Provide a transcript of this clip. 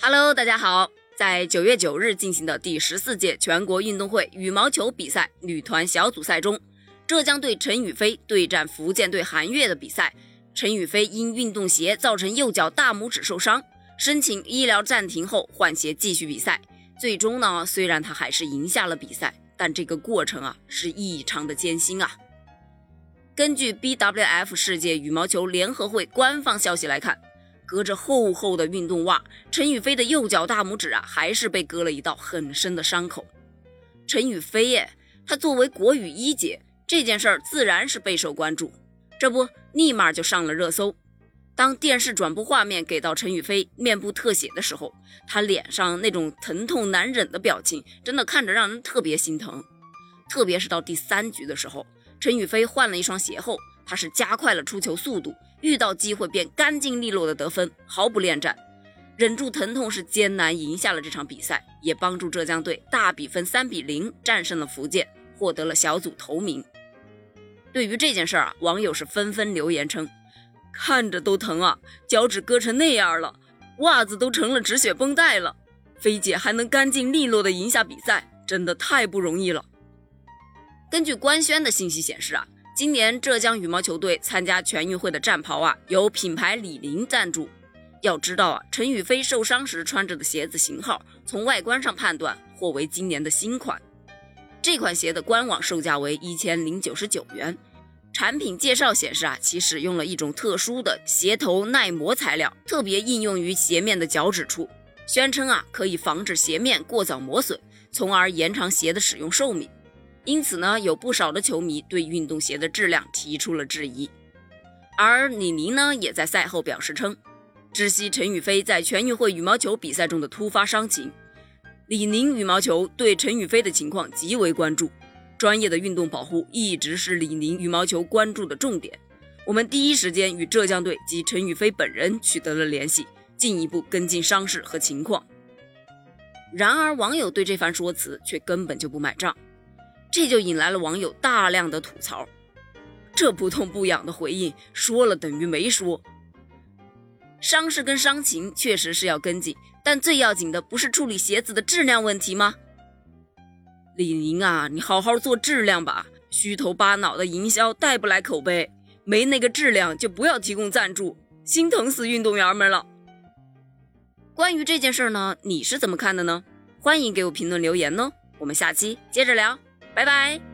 Hello，大家好。在九月九日进行的第十四届全国运动会羽毛球比赛女团小组赛中，浙江队陈雨菲对战福建队韩悦的比赛，陈雨菲因运动鞋造成右脚大拇指受伤，申请医疗暂停后换鞋继续比赛。最终呢，虽然她还是赢下了比赛，但这个过程啊是异常的艰辛啊。根据 BWF 世界羽毛球联合会官方消息来看。隔着厚厚的运动袜，陈雨菲的右脚大拇指啊，还是被割了一道很深的伤口。陈雨菲耶，她作为国羽一姐，这件事儿自然是备受关注，这不立马就上了热搜。当电视转播画面给到陈雨菲面部特写的时候，她脸上那种疼痛难忍的表情，真的看着让人特别心疼。特别是到第三局的时候，陈雨菲换了一双鞋后。他是加快了出球速度，遇到机会便干净利落的得分，毫不恋战，忍住疼痛是艰难赢下了这场比赛，也帮助浙江队大比分三比零战胜了福建，获得了小组头名。对于这件事儿啊，网友是纷纷留言称：“看着都疼啊，脚趾割成那样了，袜子都成了止血绷带了，菲姐还能干净利落的赢下比赛，真的太不容易了。”根据官宣的信息显示啊。今年浙江羽毛球队参加全运会的战袍啊，由品牌李宁赞助。要知道啊，陈雨菲受伤时穿着的鞋子型号，从外观上判断或为今年的新款。这款鞋的官网售价为一千零九十九元。产品介绍显示啊，其使用了一种特殊的鞋头耐磨材料，特别应用于鞋面的脚趾处，宣称啊可以防止鞋面过早磨损，从而延长鞋的使用寿命。因此呢，有不少的球迷对运动鞋的质量提出了质疑，而李宁呢，也在赛后表示称，知悉陈宇飞在全运会羽毛球比赛中的突发伤情，李宁羽毛球对陈宇飞的情况极为关注，专业的运动保护一直是李宁羽毛球关注的重点，我们第一时间与浙江队及陈宇飞本人取得了联系，进一步跟进伤势和情况。然而，网友对这番说辞却根本就不买账。这就引来了网友大量的吐槽，这不痛不痒的回应，说了等于没说。伤势跟伤情确实是要跟进，但最要紧的不是处理鞋子的质量问题吗？李宁啊，你好好做质量吧，虚头巴脑的营销带不来口碑，没那个质量就不要提供赞助，心疼死运动员们了。关于这件事呢，你是怎么看的呢？欢迎给我评论留言哦，我们下期接着聊。拜拜。